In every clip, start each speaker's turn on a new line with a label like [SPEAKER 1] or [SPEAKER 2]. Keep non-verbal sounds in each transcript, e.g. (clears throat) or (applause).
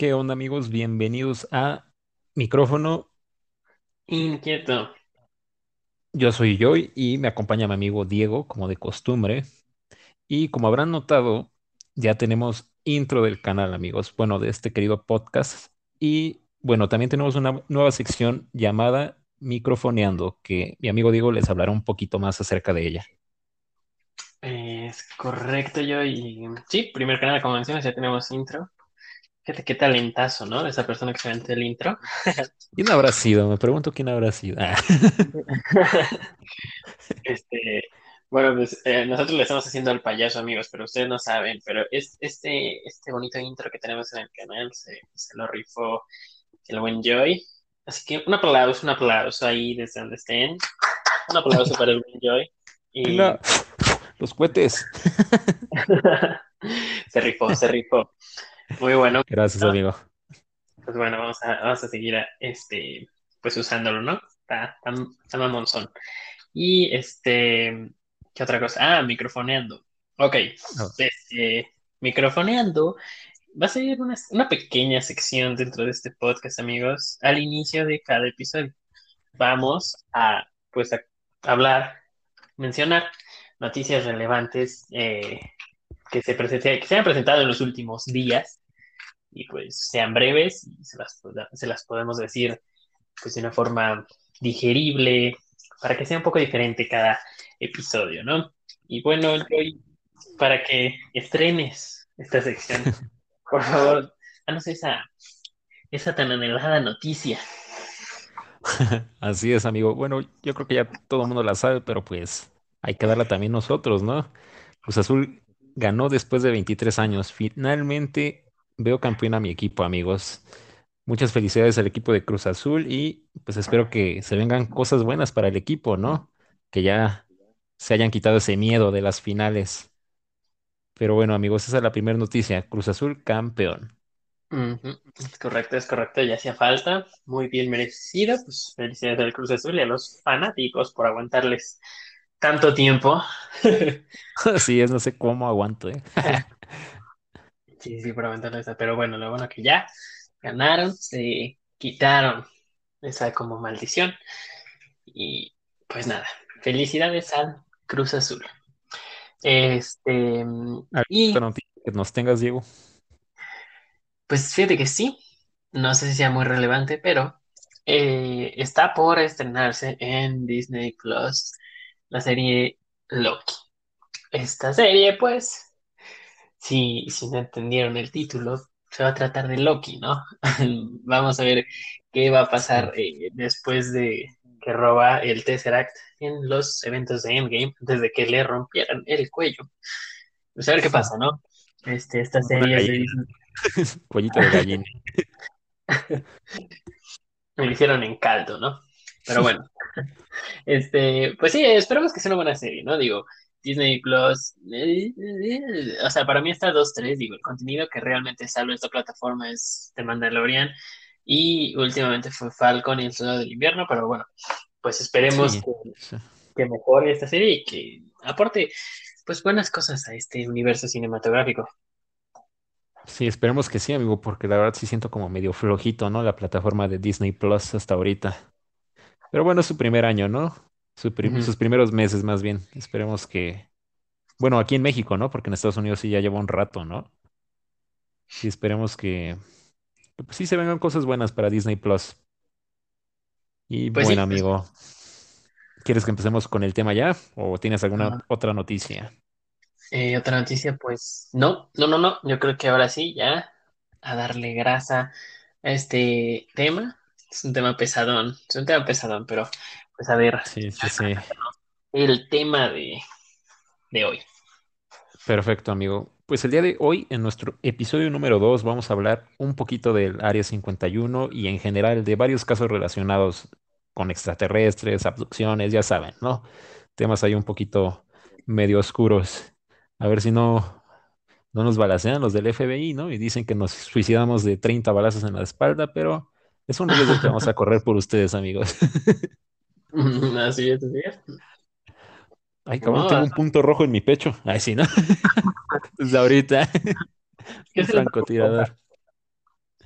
[SPEAKER 1] ¿Qué onda amigos? Bienvenidos a Micrófono.
[SPEAKER 2] Inquieto.
[SPEAKER 1] Yo soy Joy y me acompaña mi amigo Diego, como de costumbre. Y como habrán notado, ya tenemos intro del canal, amigos. Bueno, de este querido podcast. Y bueno, también tenemos una nueva sección llamada Microfoneando, que mi amigo Diego les hablará un poquito más acerca de ella.
[SPEAKER 2] Es correcto, Joy. Sí, primer canal, como mencionas, ya tenemos intro. Fíjate qué talentazo, ¿no? De esa persona que se aventó el intro. (laughs)
[SPEAKER 1] ¿Quién habrá sido? Me pregunto quién habrá sido. Ah. (laughs)
[SPEAKER 2] Este, bueno, pues eh, nosotros le estamos haciendo al payaso, amigos, pero ustedes no saben, pero es, este, este bonito intro que tenemos en el canal se, se lo rifó el buen Joy. Así que un aplauso, un aplauso ahí desde donde estén. Un aplauso para el buen Joy. Y...
[SPEAKER 1] No, los cohetes. (laughs)
[SPEAKER 2] se rifó, se rifó. Muy bueno.
[SPEAKER 1] Gracias, amigo.
[SPEAKER 2] Pues bueno, vamos a, vamos a seguir este, pues usándolo, ¿no? Está, está, está mamonzón. Y este, ¿qué otra cosa? Ah, microfoneando. Ok,
[SPEAKER 1] Oh.
[SPEAKER 2] este, microfoneando va a ser una, una pequeña sección dentro de este podcast, amigos. Al inicio de cada episodio vamos a, pues, a hablar, mencionar noticias relevantes eh, que se, que se han presentado en los últimos días y pues sean breves y se las, se las podemos decir pues de una forma digerible para que sea un poco diferente cada episodio, ¿no? Y bueno, Joy, para que estrenes esta sección, por favor, danos esa, esa tan anhelada noticia. (laughs)
[SPEAKER 1] Así es, amigo. Bueno, yo creo que ya todo el mundo la sabe, pero pues hay que darla también nosotros, ¿no? Cruz Azul ganó después de 23 años. Finalmente veo campeón a mi equipo, amigos. Muchas felicidades al equipo de Cruz Azul y pues espero que se vengan cosas buenas para el equipo, ¿no? Que ya se hayan quitado ese miedo de las finales. Pero bueno, amigos, esa es la primera noticia. Cruz Azul campeón.
[SPEAKER 2] Es correcto, es correcto, ya hacía falta, muy bien merecido, pues felicidades al Cruz Azul y a los fanáticos por aguantarles tanto tiempo. (laughs)
[SPEAKER 1] Así es, no sé cómo aguanto, ¿eh? (laughs)
[SPEAKER 2] Sí, sí, por aguantarles, pero bueno, lo bueno que ya ganaron, se quitaron esa como maldición y pues nada, felicidades al Cruz Azul. Este, y
[SPEAKER 1] ¿Alguna noticia que nos tengas, Diego?
[SPEAKER 2] pues fíjate que sí, no sé si sea muy relevante, pero eh, está por estrenarse en Disney Plus la serie Loki. Esta serie, pues, si, si no entendieron el título, se va a tratar de Loki, ¿no? (laughs) Vamos a ver qué va a pasar eh, después de que roba el Tesseract en los eventos de Endgame, antes de que le rompieran el cuello. Pues a ver qué pasa, ¿no? Este, esta serie es de. Disney. (laughs)
[SPEAKER 1] Cuellito de gallina.
[SPEAKER 2] Me (laughs) lo hicieron en caldo, ¿no? Pero bueno, (laughs) este, pues sí, esperamos que sea una buena serie, ¿no? Digo, Disney Plus, eh, eh, o sea, para mí está 2-3, digo, el contenido que realmente salva esta plataforma es The Mandalorian y últimamente fue Falcon y el Soldado del Invierno, pero bueno, pues esperemos
[SPEAKER 1] Sí,
[SPEAKER 2] que,
[SPEAKER 1] sí.
[SPEAKER 2] que mejore esta serie y que aporte, pues, buenas cosas a este universo cinematográfico.
[SPEAKER 1] Sí, esperemos que sí, amigo, porque la verdad sí siento como medio flojito, ¿no? La plataforma de Disney Plus hasta ahorita. Pero bueno, es su primer año, ¿no? Su prim-
[SPEAKER 2] Ujú.
[SPEAKER 1] sus primeros meses más bien. Esperemos que... Bueno, aquí en México, ¿no? Porque en Estados Unidos sí ya lleva un rato, ¿no? Y esperemos que, que, pues, sí se vengan cosas buenas para Disney Plus. Y
[SPEAKER 2] Pues
[SPEAKER 1] bueno, amigo, ¿quieres que empecemos con el tema ya? ¿O tienes alguna
[SPEAKER 2] ah,
[SPEAKER 1] otra noticia?
[SPEAKER 2] eh, otra noticia, pues, no, no, no, no, yo creo que ahora sí, ya a darle grasa a este tema. Es un tema pesadón, es un tema pesadón, pero pues a ver,
[SPEAKER 1] Sí, sí, sí.
[SPEAKER 2] el tema de, de hoy.
[SPEAKER 1] Perfecto, amigo. Pues el día de hoy, en nuestro episodio número 2, vamos a hablar un poquito del Área 51 y en general de varios casos relacionados con extraterrestres, abducciones, ya saben, ¿no? Temas ahí un poquito medio oscuros. A ver si no no nos balacean los del FBI, ¿no? Y dicen que nos suicidamos de 30 balazos en la espalda, pero es un riesgo que vamos a correr por ustedes, amigos. (laughs)
[SPEAKER 2] Así es, así es.
[SPEAKER 1] Ay, cabrón, tengo un punto rojo en mi pecho. Ay, sí, ¿no? (laughs) Desde ahorita. (laughs)
[SPEAKER 2] ¿Qué
[SPEAKER 1] Un
[SPEAKER 2] es el
[SPEAKER 1] francotirador.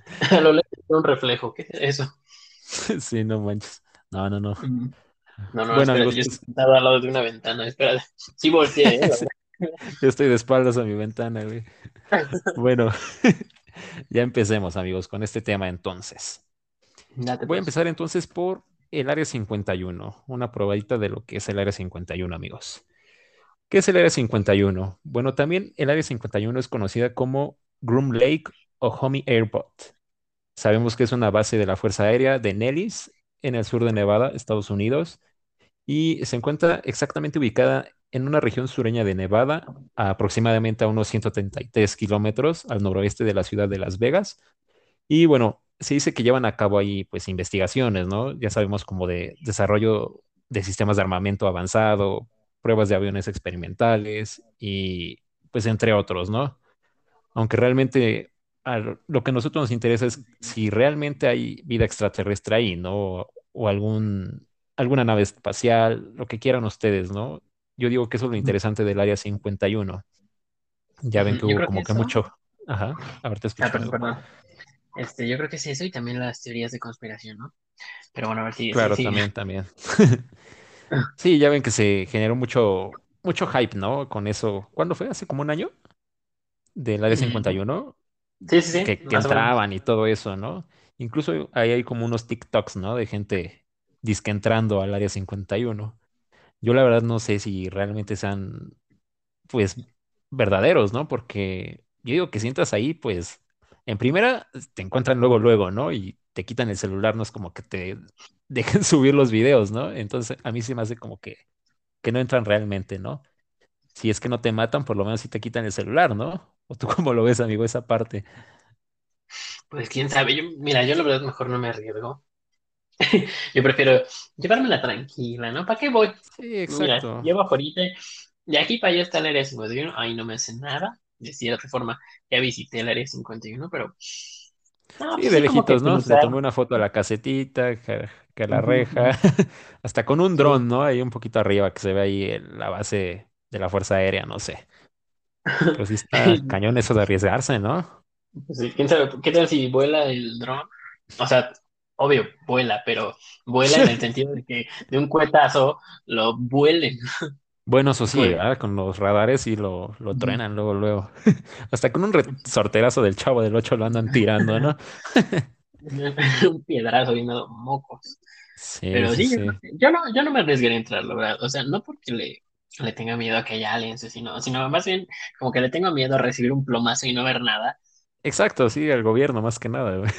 [SPEAKER 1] (laughs)
[SPEAKER 2] A lo lejos un reflejo, ¿qué es eso?
[SPEAKER 1] Sí, no manches. No, no, no.
[SPEAKER 2] No, no,
[SPEAKER 1] Bueno,
[SPEAKER 2] espérate,
[SPEAKER 1] amigos,
[SPEAKER 2] yo
[SPEAKER 1] pues
[SPEAKER 2] estoy sentado al lado de una ventana, espérate. Sí volteé, ¿eh?
[SPEAKER 1] yo estoy de espaldas a mi ventana, güey. Bueno, ya empecemos, amigos, con este tema entonces.
[SPEAKER 2] Date
[SPEAKER 1] Voy a
[SPEAKER 2] pues.
[SPEAKER 1] empezar entonces por el Área 51, una probadita de lo que es el Área 51, amigos. ¿Qué es el Área 51? Bueno, también el Área 51 es conocida como Groom Lake o Homey Airport. Sabemos que es una base de la Fuerza Aérea de Nellis en el sur de Nevada, Estados Unidos, y se encuentra exactamente ubicada en una región sureña de Nevada, aproximadamente a unos 133 kilómetros al noroeste de la ciudad de Las Vegas. Y bueno, se dice que llevan a cabo ahí pues investigaciones, ¿no? Ya sabemos como de desarrollo de sistemas de armamento avanzado, pruebas de aviones experimentales y pues entre otros, ¿no? Aunque realmente lo que a nosotros nos interesa es si realmente hay vida extraterrestre ahí, ¿no? O algún, alguna nave espacial, lo que quieran ustedes, ¿no? Yo digo que eso es lo interesante del Área 51. Ya ven que
[SPEAKER 2] Yo
[SPEAKER 1] hubo
[SPEAKER 2] que
[SPEAKER 1] como que
[SPEAKER 2] eso.
[SPEAKER 1] mucho. Ajá, a ver, te
[SPEAKER 2] Ah, Este, yo creo que es eso y también las teorías de conspiración, ¿no? Pero bueno, a ver si
[SPEAKER 1] Claro, también, también. (laughs) Sí, ya ven que se generó mucho, mucho hype, ¿no? Con eso. ¿Cuándo fue? ¿Hace como un año? Del Área
[SPEAKER 2] Mm,
[SPEAKER 1] 51,
[SPEAKER 2] Sí, sí, sí,
[SPEAKER 1] que, entraban y todo eso, ¿no? Incluso ahí hay como unos TikToks, ¿no? De gente disque entrando al Área 51. Yo la verdad no sé si realmente sean, pues, verdaderos, ¿no? Porque yo digo que si entras ahí, pues, en primera te encuentran luego, luego, ¿no? Y te quitan el celular, no es como que te (laughs) dejen subir los videos, ¿no? Entonces, a mí se me hace como que, que no entran realmente, ¿no? Si es que no te matan, por lo menos sí te quitan el celular, ¿no? ¿O tú (laughs) cómo lo ves, amigo, esa parte?
[SPEAKER 2] Pues quién sabe, yo, mira, yo la verdad mejor no me arriesgo. (laughs) Yo prefiero llevármela tranquila, ¿no? ¿Para qué voy?
[SPEAKER 1] Sí,
[SPEAKER 2] Mira,
[SPEAKER 1] exacto.
[SPEAKER 2] llevo ahorita, de aquí para allá está el área 51, ahí no me hace nada. De cierta forma, ya visité el área 51, pero no,
[SPEAKER 1] Sí,
[SPEAKER 2] pues
[SPEAKER 1] de
[SPEAKER 2] sí,
[SPEAKER 1] lejitos, ¿no? Le tomé una foto a la casetita, que, que la reja,
[SPEAKER 2] ujú. (laughs)
[SPEAKER 1] hasta con un dron, ¿no? Ahí un poquito arriba, que se ve ahí el- la base de la Fuerza Aérea, no sé. Pero sí está (laughs) cañón eso de arriesgarse, ¿no?
[SPEAKER 2] Pues sí, quién sabe, ¿qué tal si vuela el dron? O sea, obvio, vuela, pero vuela en el (laughs) sentido de que de un cuetazo lo vuelen.
[SPEAKER 1] Bueno, eso sí. Con los radares y lo, lo truenan luego, luego. (laughs) Hasta con un resorterazo del Chavo del Ocho lo andan tirando, ¿no? (laughs) (laughs)
[SPEAKER 2] un piedrazo y nada, mocos.
[SPEAKER 1] Sí,
[SPEAKER 2] Pero
[SPEAKER 1] sí,
[SPEAKER 2] sí, yo, no, yo no me arriesgaría a entrar, la verdad. O sea, no porque le, le tenga miedo a que haya aliens, sino, sino más bien como que le tengo miedo a recibir un plomazo y no ver nada.
[SPEAKER 1] Exacto, sí, el gobierno más que nada, güey.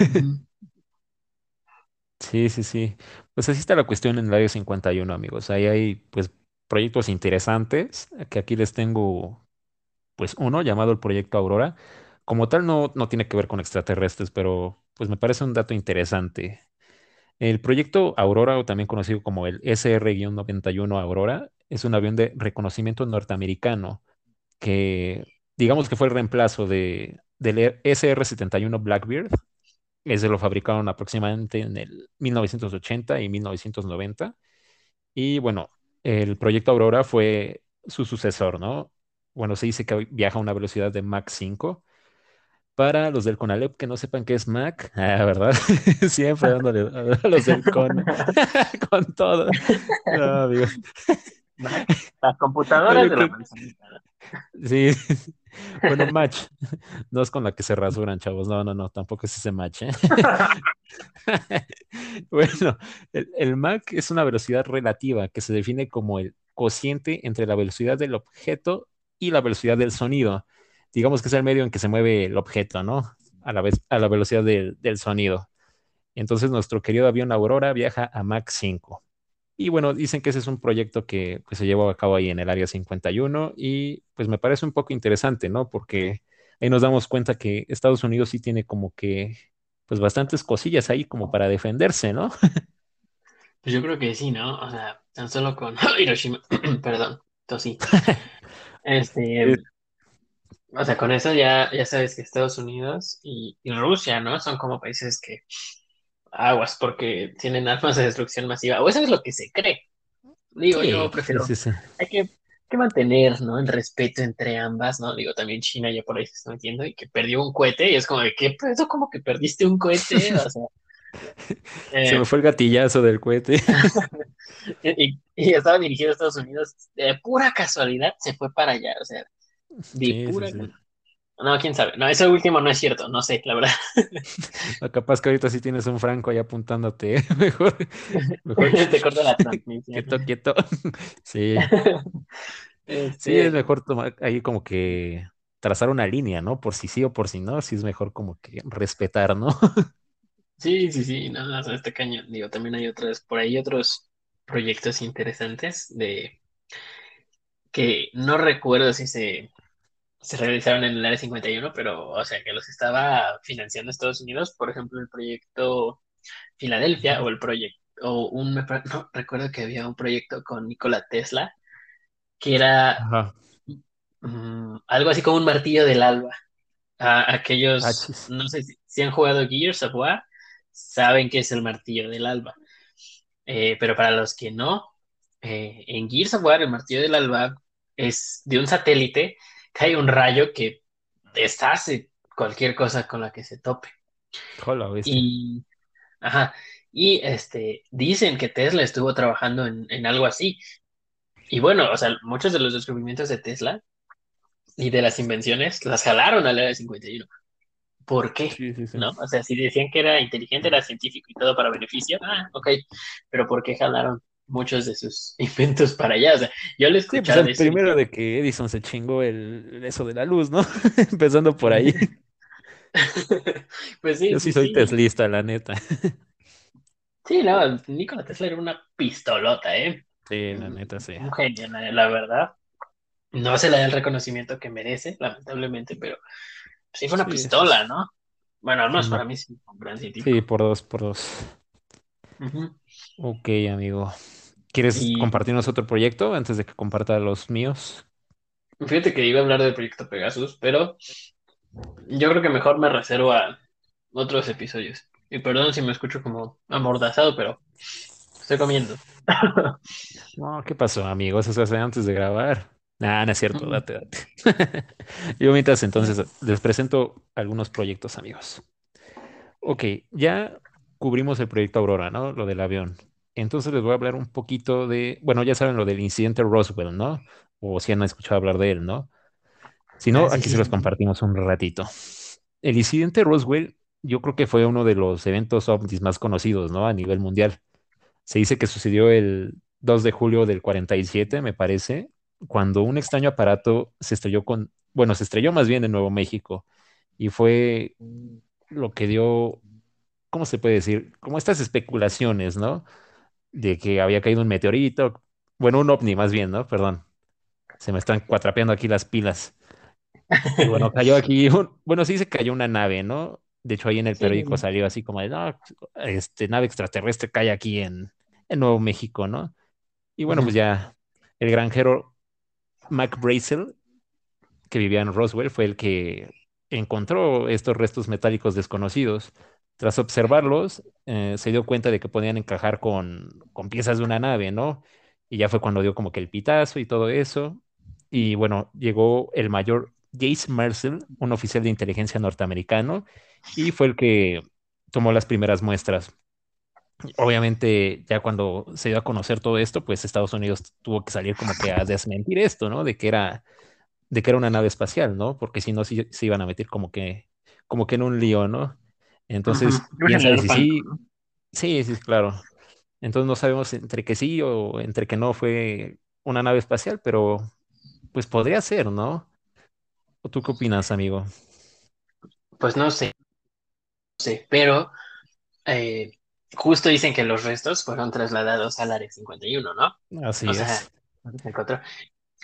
[SPEAKER 1] Sí, sí, sí. Pues así está la cuestión en el área 51, amigos. Ahí hay, pues, proyectos interesantes, que aquí les tengo, pues, uno llamado el Proyecto Aurora. Como tal, no, no tiene que ver con extraterrestres, pero, pues, me parece un dato interesante. El Proyecto Aurora, o también conocido como el SR-91 Aurora, es un avión de reconocimiento norteamericano que, digamos que fue el reemplazo de, del SR-71 Blackbird ese lo fabricaron aproximadamente en el 1980 y 1990. Y bueno, el proyecto Aurora fue su sucesor, ¿no? Bueno, se dice que viaja a una velocidad de Mach 5. Para los del CONALEP que no sepan qué es Mach, (laughs) ah, ¿verdad? (laughs) Siempre dándole a los del CONA (laughs) con todo. No.
[SPEAKER 2] Las computadoras de la manzanita.
[SPEAKER 1] sí. (laughs) Bueno, Mach, (laughs) no es con la que se rasuran, chavos. No, no, no, tampoco es ese Mach, ¿eh? (laughs) Bueno, el, el Mach es una velocidad relativa que se define como el cociente entre la velocidad del objeto y la velocidad del sonido. Digamos que es el medio en que se mueve el objeto, ¿no? A la vez, a la velocidad del, del sonido. Entonces, nuestro querido avión Aurora viaja a Mach 5. Y bueno, dicen que ese es un proyecto que pues, se llevó a cabo ahí en el Área 51 y pues me parece un poco interesante, ¿no? Porque ahí nos damos cuenta que Estados Unidos sí tiene como que pues bastantes cosillas ahí como para defenderse, ¿no? (laughs)
[SPEAKER 2] Pues yo creo que sí, ¿no? O sea, tan solo con (clears throat) Hiroshima, (clears throat) perdón, tosí. (laughs) Este, O sea, con eso ya, ya sabes que Estados Unidos y, y Rusia, ¿no? Son como países que aguas porque tienen armas de destrucción masiva. O eso es lo que se cree. Digo, yo
[SPEAKER 1] Sí,
[SPEAKER 2] prefiero,
[SPEAKER 1] sí, sí.
[SPEAKER 2] hay que, que mantener, ¿no? El respeto entre ambas, ¿no? Digo, también China ya por ahí se está metiendo y que perdió un cohete y es como de, ¿qué pedo? como que perdiste un cohete? O sea, (laughs)
[SPEAKER 1] Se me
[SPEAKER 2] eh,
[SPEAKER 1] fue el gatillazo del cohete. (laughs)
[SPEAKER 2] y, y estaba dirigido a Estados Unidos, de pura casualidad se fue para allá, o sea, de pura...
[SPEAKER 1] sí.
[SPEAKER 2] No, quién sabe. No, eso último no es cierto, no sé, la verdad. (laughs)
[SPEAKER 1] O capaz que ahorita sí tienes un franco ahí apuntándote. (laughs) Mejor, mejor. (laughs)
[SPEAKER 2] Te corta la transmisión.
[SPEAKER 1] Quieto, quieto. Sí, sí, es
[SPEAKER 2] Este,
[SPEAKER 1] mejor tomar ahí como que trazar una línea, ¿no? Por si sí o por si no, sí es mejor como que respetar, ¿no?
[SPEAKER 2] sí, sí, sí, no, no, este cañón. Digo, también hay otros, por ahí otros proyectos interesantes de que no recuerdo si se, se realizaron en el Área 51, pero, o sea, que los estaba financiando Estados Unidos, por ejemplo, el proyecto Filadelfia o el proyecto, o un, me no, recuerdo que había un proyecto con Nikola Tesla, que era mm, algo así como un martillo del alba. A- aquellos,
[SPEAKER 1] Achis.
[SPEAKER 2] no sé si, si han jugado Gears of War, saben que es el martillo del alba. Eh, pero para los que no, eh, en Gears of War, el martillo del alba es de un satélite, cae un rayo que deshace cualquier cosa con la que se tope.
[SPEAKER 1] Hola.
[SPEAKER 2] Y, ajá, y este, dicen que Tesla estuvo trabajando en, en algo así. Y bueno, o sea, muchos de los descubrimientos de Tesla y de las invenciones las jalaron al área 51. ¿Por qué?
[SPEAKER 1] Sí, sí, sí.
[SPEAKER 2] ¿No? O sea, si decían que era inteligente, era científico y todo para beneficio, ah, ok, pero ¿por qué jalaron muchos de sus (laughs) inventos para allá? O sea, yo lo he
[SPEAKER 1] Sí, pues primero de que Edison se chingó el, eso de la luz, ¿no? (laughs) Empezando por ahí. (laughs)
[SPEAKER 2] pues sí,
[SPEAKER 1] Yo
[SPEAKER 2] sí,
[SPEAKER 1] sí soy
[SPEAKER 2] sí.
[SPEAKER 1] teslista, la neta.
[SPEAKER 2] Sí, no, Nikola Tesla era una pistolota, ¿eh?
[SPEAKER 1] Sí, la neta, sí.
[SPEAKER 2] un genio, la verdad. No se le da el reconocimiento que merece, lamentablemente, pero sí fue una pistola, ¿no? Bueno, al menos para mí sí, un gran
[SPEAKER 1] sí, por dos, por dos.
[SPEAKER 2] Ujú.
[SPEAKER 1] Ok, amigo. ¿Quieres
[SPEAKER 2] Y
[SPEAKER 1] compartirnos otro proyecto antes de que comparta los míos?
[SPEAKER 2] fíjate que iba a hablar del proyecto Pegasus, pero yo creo que mejor me reservo a otros episodios. Y perdón si me escucho como amordazado, pero estoy comiendo. (laughs)
[SPEAKER 1] No, ¿qué pasó, amigos? Eso se hace antes de grabar. Nah, no es cierto, date, date. (laughs) Yo mientras entonces les presento algunos proyectos, amigos. Ok, ya cubrimos el proyecto Aurora, ¿no? Lo del avión. Entonces les voy a hablar un poquito de, bueno, ya saben lo del incidente Roswell, ¿no? O si han escuchado hablar de él, ¿no? Si
[SPEAKER 2] Ah,
[SPEAKER 1] no,
[SPEAKER 2] sí,
[SPEAKER 1] aquí se los compartimos un ratito. El incidente Roswell, yo creo que fue uno de los eventos ovnis más conocidos, ¿no? A nivel mundial. Se dice que sucedió el 2 de julio del 47, me parece, cuando un extraño aparato se estrelló con, bueno, se estrelló más bien en Nuevo México y fue lo que dio, ¿cómo se puede decir? Como estas especulaciones, ¿no? De que había caído un meteorito, bueno, un ovni más bien, ¿no? Perdón, se me están cuatrapeando aquí las pilas. Y bueno, cayó aquí, un- bueno, sí se cayó una nave, ¿no? De hecho, ahí en el
[SPEAKER 2] Sí,
[SPEAKER 1] periódico salió así como de, no, este, nave extraterrestre cae aquí en, en Nuevo México, ¿no? Y bueno, pues ya el granjero Mac Brazel, que vivía en Roswell, fue el que encontró estos restos metálicos desconocidos. Tras observarlos, eh, se dio cuenta de que podían encajar con, con piezas de una nave, ¿no? Y ya fue cuando dio como que el pitazo y todo eso. Y bueno, llegó el mayor Jace Marcel, un oficial de inteligencia norteamericano, y fue el que tomó las primeras muestras. Obviamente, ya cuando se dio a conocer todo esto, pues Estados Unidos tuvo que salir como que a desmentir esto, ¿no? De que era, de que era una nave espacial, ¿no? Porque si no, sí se iban a meter como que, como que en un lío, ¿no? Entonces, quién sabe si sí, sí, sí, claro. Entonces no sabemos entre que sí o entre que no fue una nave espacial, pero pues podría ser, ¿no? ¿O tú qué opinas, amigo?
[SPEAKER 2] Pues no sé, no sé, pero eh, justo dicen que los restos fueron trasladados al Área 51, ¿no? O
[SPEAKER 1] Así
[SPEAKER 2] sea,
[SPEAKER 1] es.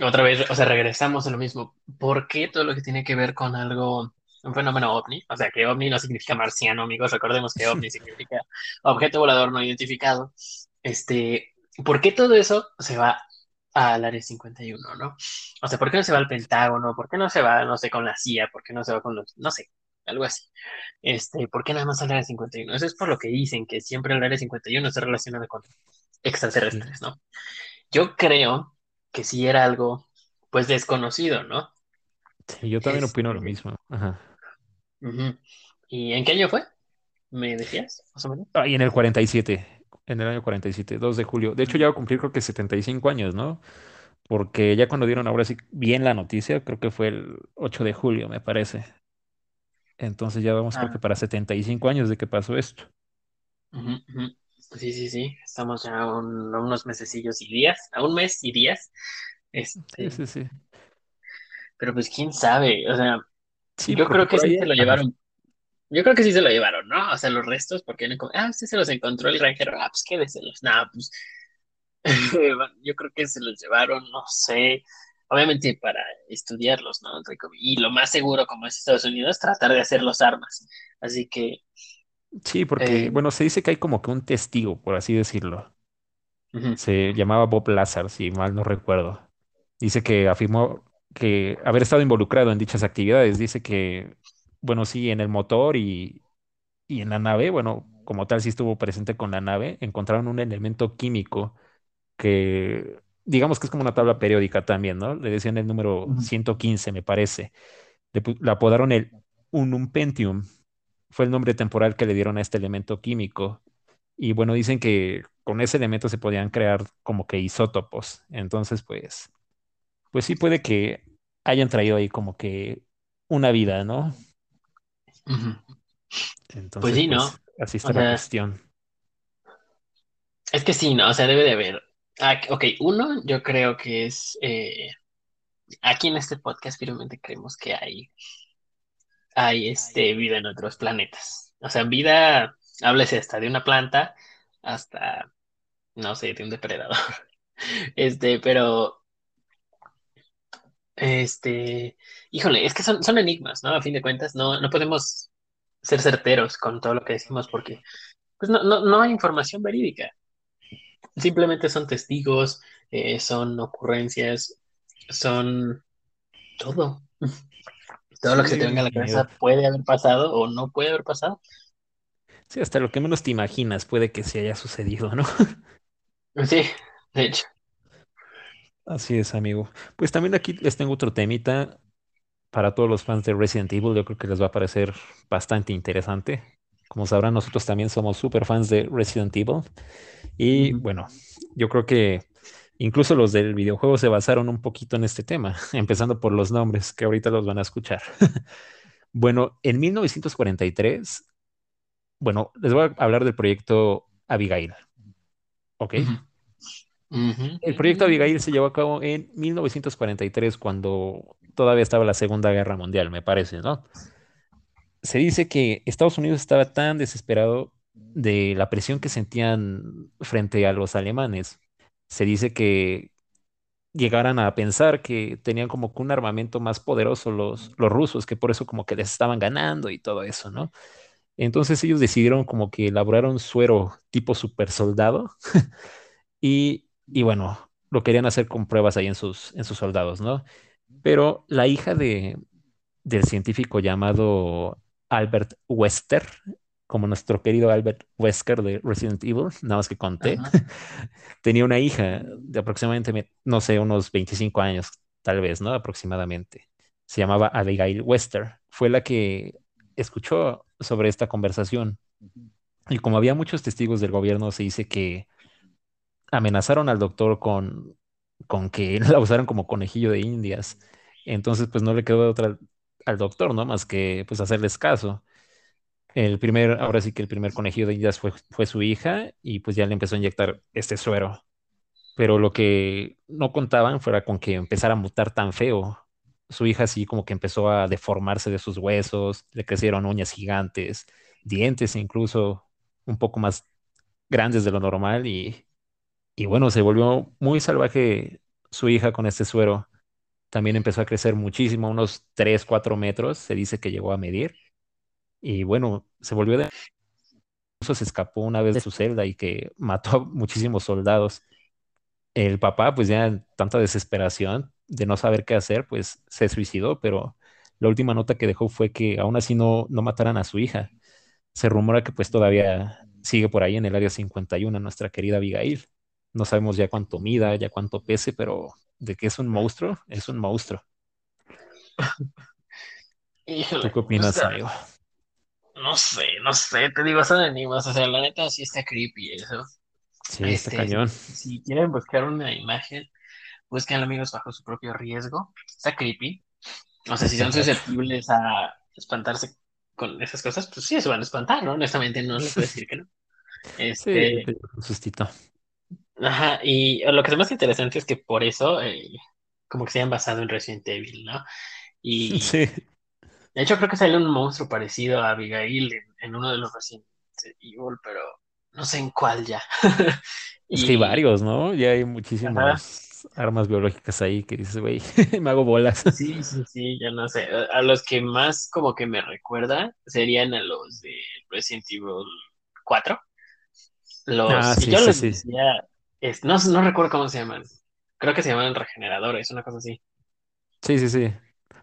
[SPEAKER 2] Otra vez, o sea, regresamos a lo mismo. ¿Por qué todo lo que tiene que ver con algo, un fenómeno ovni? O sea, que ovni no significa marciano, amigos. Recordemos que ovni (laughs) significa objeto volador no identificado. Este, ¿por qué todo eso se va? al Área 51, ¿no? O sea, ¿por qué no se va al Pentágono? ¿Por qué no se va, no sé, con la CIA? ¿Por qué no se va con los, no sé, algo así? Este, ¿por qué nada más al Área 51? Eso es por lo que dicen, que siempre el Área 51 está relacionado con extraterrestres, ¿no? Yo creo que sí era algo, pues, desconocido, ¿no?
[SPEAKER 1] sí, yo también opino lo mismo. Ajá.
[SPEAKER 2] ¿Y en qué año fue? ¿Me decías, más o menos?
[SPEAKER 1] Ah, y en el 47, en el año 47, 2 de julio. De hecho, ya va a cumplir creo que 75 años, ¿no? Porque ya cuando dieron ahora sí bien la noticia, creo que fue el 8 de julio, me parece. Entonces ya vamos creo que
[SPEAKER 2] Ah,
[SPEAKER 1] para 75 años de que pasó esto.
[SPEAKER 2] Sí, sí, sí. Estamos ya a, un- a unos mesecillos y días, a un mes y días.
[SPEAKER 1] Sí,
[SPEAKER 2] Este,
[SPEAKER 1] sí, sí.
[SPEAKER 2] pero pues quién sabe. O sea,
[SPEAKER 1] Sí,
[SPEAKER 2] yo creo que sí se lo llevaron. Yo creo que sí se lo llevaron, ¿no? O sea, los restos, porque ah, usted se los encontró el granjero, ah, pues quédeselos. Nada, pues (laughs) yo creo que se los llevaron, no sé. Obviamente para estudiarlos, ¿no? Y lo más seguro, como es Estados Unidos, tratar de hacer los armas. Así que,
[SPEAKER 1] Sí, porque,
[SPEAKER 2] eh,
[SPEAKER 1] bueno, se dice que hay como que un testigo, por así decirlo. Se llamaba Bob Lazar, si mal no recuerdo. Dice que afirmó que haber estado involucrado en dichas actividades. Dice que, bueno, sí, en el motor y, y en la nave, bueno, como tal, sí estuvo presente con la nave, encontraron un elemento químico que, digamos que es como una tabla periódica también, ¿no? Le decían el número
[SPEAKER 2] ujú,
[SPEAKER 1] 115, me parece. Le apodaron el Unum Pentium. Fue el nombre temporal que le dieron a este elemento químico. Y bueno, dicen que con ese elemento se podían crear como que isótopos. Entonces, pues, pues sí puede que hayan traído ahí como que una vida, ¿no?
[SPEAKER 2] ujú. Pues
[SPEAKER 1] Entonces,
[SPEAKER 2] sí, ¿no?
[SPEAKER 1] pues así
[SPEAKER 2] O
[SPEAKER 1] está la
[SPEAKER 2] sea,
[SPEAKER 1] cuestión.
[SPEAKER 2] es que sí, ¿no? O sea, debe de haber. Ah, ok, uno, yo creo que es. eh, aquí en este podcast firmemente creemos que hay, hay este, vida en otros planetas. O sea, vida, háblese hasta de una planta hasta, no sé, de un depredador. (laughs) Este, pero, este, híjole, es que son, son enigmas, ¿no? A fin de cuentas, no, no podemos ser certeros con todo lo que decimos porque, pues, no, no, no hay información verídica. Simplemente son testigos, eh, son ocurrencias, son todo. Todo lo que se te venga a la cabeza puede haber pasado o no puede haber pasado.
[SPEAKER 1] Sí, hasta lo que menos te imaginas puede que se haya sucedido, ¿no?
[SPEAKER 2] Sí, de hecho.
[SPEAKER 1] Así es, amigo. Pues también aquí les tengo otro temita para todos los fans de Resident Evil. Yo creo que les va a parecer bastante interesante. Como sabrán, nosotros también somos súper fans de Resident Evil. Y bueno, yo creo que incluso los del videojuego se basaron un poquito en este tema, (laughs) empezando por los nombres que ahorita los van a escuchar. (laughs) Bueno, en 1943, bueno, les voy a hablar del proyecto Abigail, ¿ok? El proyecto Abigail se llevó a cabo en 1943, cuando todavía estaba la Segunda Guerra Mundial, me parece, ¿no? Se dice que Estados Unidos estaba tan desesperado de la presión que sentían frente a los alemanes. Se dice que llegaran a pensar que tenían como un armamento más poderoso los, los rusos, que por eso como que les estaban ganando y todo eso, ¿no? Entonces ellos decidieron como que elaborar un suero tipo super soldado (laughs) y, y bueno, lo querían hacer con pruebas ahí en sus, en sus soldados, ¿no? Pero la hija de, del científico llamado Albert Wesker, como nuestro querido Albert Wesker de Resident Evil, nada más que conté, (laughs) tenía una hija de aproximadamente, me- no sé, unos 25 años, tal vez, ¿no? Aproximadamente. Se llamaba Abigail Wester. Fue la que escuchó sobre esta conversación. Y como había muchos testigos del gobierno, se dice que amenazaron al doctor con, con que (laughs) la usaran como conejillo de indias. Entonces, pues no le quedó otra al doctor, ¿no? Más que pues hacerles caso. El primer, ahora sí que el primer conejillo de indias fue, fue su hija y pues ya le empezó a inyectar este suero. Pero lo que no contaban fuera con que empezara a mutar tan feo. Su hija así como que empezó a deformarse de sus huesos, le crecieron uñas gigantes, dientes incluso un poco más grandes de lo normal y, y bueno, se volvió muy salvaje su hija con este suero. También empezó a crecer muchísimo, unos 3 4 metros, se dice que llegó a medir. Y bueno, se volvió de... Incluso se escapó una vez de su celda y que (laughs) mató a muchísimos soldados. el papá, pues ya en tanta desesperación de no saber qué hacer, pues se suicidó, pero la última nota que dejó fue que aún así no, no mataran a su hija. Se rumora que pues todavía sigue por ahí en el área 51 nuestra querida Abigail. No sabemos ya cuánto mida, ya cuánto pese, pero de que es un monstruo, es un monstruo. ¿Tú
[SPEAKER 2] Híjole,
[SPEAKER 1] qué
[SPEAKER 2] o
[SPEAKER 1] opinas,
[SPEAKER 2] sea,
[SPEAKER 1] amigo?
[SPEAKER 2] no sé, no sé, te digo, son enigmas, o sea, la neta sí está creepy eso.
[SPEAKER 1] Sí, está
[SPEAKER 2] Este,
[SPEAKER 1] cañón.
[SPEAKER 2] si, quieren buscar una imagen, busquen amigos bajo su propio riesgo. Está creepy. O sea, si son (laughs) susceptibles a espantarse con esas cosas, pues sí, se van a espantar, ¿no? Honestamente, no les puedo decir que no.
[SPEAKER 1] Sí,
[SPEAKER 2] Este,
[SPEAKER 1] te llevas un sustito.
[SPEAKER 2] Ajá, y lo que es más interesante es que por eso, eh, como que se han basado en Resident Evil, ¿no? (laughs) Y
[SPEAKER 1] Sí,
[SPEAKER 2] de hecho creo que sale un monstruo parecido a Abigail en, en uno de los Resident Evil, pero no sé en cuál ya. (laughs)
[SPEAKER 1] es que hay varios, ¿no? Ya hay
[SPEAKER 2] ajá,
[SPEAKER 1] muchísimos armas biológicas ahí que dices, güey, (laughs) me hago bolas.
[SPEAKER 2] sí, sí, sí, ya no sé. A los que más como que me recuerda serían a los de Resident Evil cuatro
[SPEAKER 1] Ah,
[SPEAKER 2] Los, y
[SPEAKER 1] sí,
[SPEAKER 2] yo
[SPEAKER 1] sí, sí.
[SPEAKER 2] decía, es, no, no recuerdo cómo se llaman. Creo que se llaman regeneradores, una cosa así.
[SPEAKER 1] Sí, sí, sí.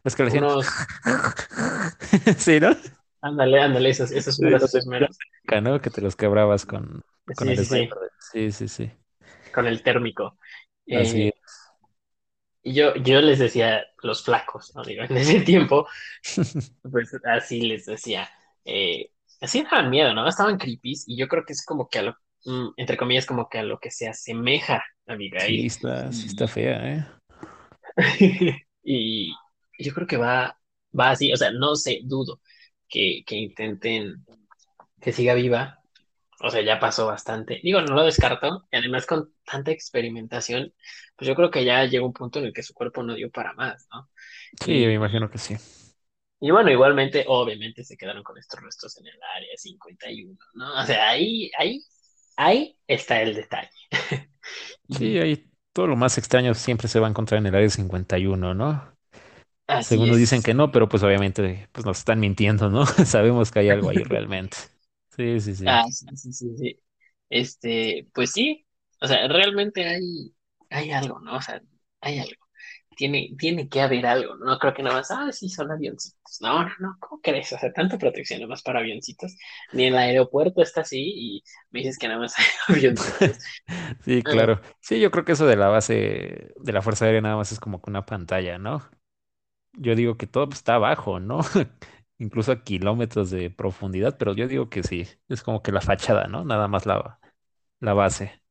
[SPEAKER 1] Es que.
[SPEAKER 2] Unos, (laughs)
[SPEAKER 1] Sí, ¿no?
[SPEAKER 2] ándale, ándale, esos, esos
[SPEAKER 1] Sí,
[SPEAKER 2] meros,
[SPEAKER 1] la
[SPEAKER 2] esos meros.
[SPEAKER 1] técnica, ¿no? Que te los quebrabas con, con
[SPEAKER 2] Sí,
[SPEAKER 1] el
[SPEAKER 2] sí, sí.
[SPEAKER 1] Sí, sí,
[SPEAKER 2] con el térmico.
[SPEAKER 1] Así
[SPEAKER 2] Eh, y yo, yo les decía los flacos, ¿no? Digo, en ese tiempo,
[SPEAKER 1] es. (laughs)
[SPEAKER 2] pues así les decía. Eh, así daban miedo, ¿no? Estaban creepies y yo creo que es como que a lo, entre comillas, como que a lo que se asemeja a
[SPEAKER 1] Sí,
[SPEAKER 2] Abigail.
[SPEAKER 1] está, sí está
[SPEAKER 2] Y,
[SPEAKER 1] fea, ¿eh? (laughs)
[SPEAKER 2] y yo creo que va, va así, o sea, no sé, dudo que, que intenten que siga viva, o sea, ya pasó bastante. Digo, no lo descarto, y además con tanta experimentación, pues yo creo que ya llegó un punto en el que su cuerpo no dio para más, ¿no?
[SPEAKER 1] Sí, me imagino que sí.
[SPEAKER 2] y bueno, igualmente, obviamente se quedaron con estos restos en el área 51, ¿no? O sea, ahí, ahí, ahí está el detalle. (laughs)
[SPEAKER 1] Sí, ahí todo lo más extraño siempre se va a encontrar en el área 51, ¿no?
[SPEAKER 2] así
[SPEAKER 1] Según nos dicen que no, pero pues obviamente pues nos están mintiendo, ¿no? (laughs) Sabemos que hay algo ahí realmente. Sí, sí, sí.
[SPEAKER 2] Ah, sí, sí, sí, sí. Este, pues sí, o sea, realmente hay, hay algo, ¿no? O sea, hay algo. Tiene, tiene que haber algo, ¿no? No creo que nada más, ah, sí, son avioncitos. No, no, no, ¿cómo crees? O sea, tanta protección nada más para avioncitos. Ni el aeropuerto está así y me dices que nada más hay (laughs) avioncitos. (laughs)
[SPEAKER 1] Sí,
[SPEAKER 2] Ah,
[SPEAKER 1] claro. Sí, yo creo que eso de la base de la Fuerza Aérea nada más es como que una pantalla, ¿no? Yo digo que todo pues, está abajo, ¿no? (laughs) Incluso a kilómetros de profundidad, pero yo digo que sí, es como que la fachada, ¿no? Nada más la, la base.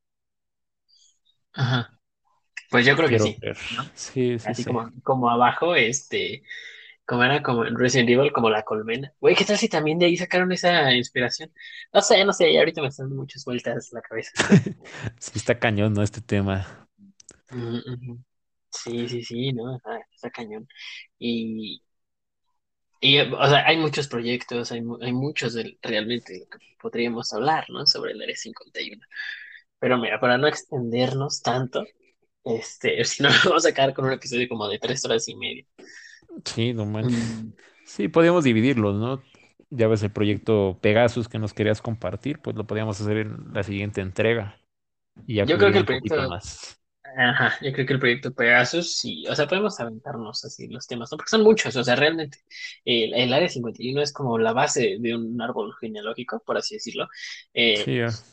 [SPEAKER 2] Ajá. Pues yo creo que sí.
[SPEAKER 1] Sí, sí,
[SPEAKER 2] Así
[SPEAKER 1] sí.
[SPEAKER 2] como, como abajo, este, como era como en Resident Evil, como la colmena. Güey, ¿qué tal si también de ahí sacaron esa inspiración? No sé, no sé, ya ahorita me están dando muchas vueltas la cabeza. (laughs)
[SPEAKER 1] Sí está cañón, ¿no? Este tema.
[SPEAKER 2] Ujú. Sí, sí, sí, ¿no? Está, está cañón. Y, y, o sea, hay muchos proyectos, hay, hay muchos realmente de lo que podríamos hablar, ¿no? Sobre el Área 51. Pero mira, para no extendernos tanto, este, (laughs) si no, vamos a quedar con un episodio como de tres horas y media.
[SPEAKER 1] Sí, no manches.
[SPEAKER 2] Mm,
[SPEAKER 1] Sí, podríamos dividirlos, ¿no? Ya ves el proyecto Pegasus que nos querías compartir, pues lo podríamos hacer en la siguiente entrega y ya
[SPEAKER 2] Yo creo que el proyecto,
[SPEAKER 1] más.
[SPEAKER 2] ajá, yo creo que el proyecto Pegasus, sí, o sea, podemos aventarnos así los temas, ¿no? Porque son muchos, o sea, realmente el, el Área 51 es como la base de un árbol genealógico, por así decirlo. Eh,
[SPEAKER 1] Sí, ya.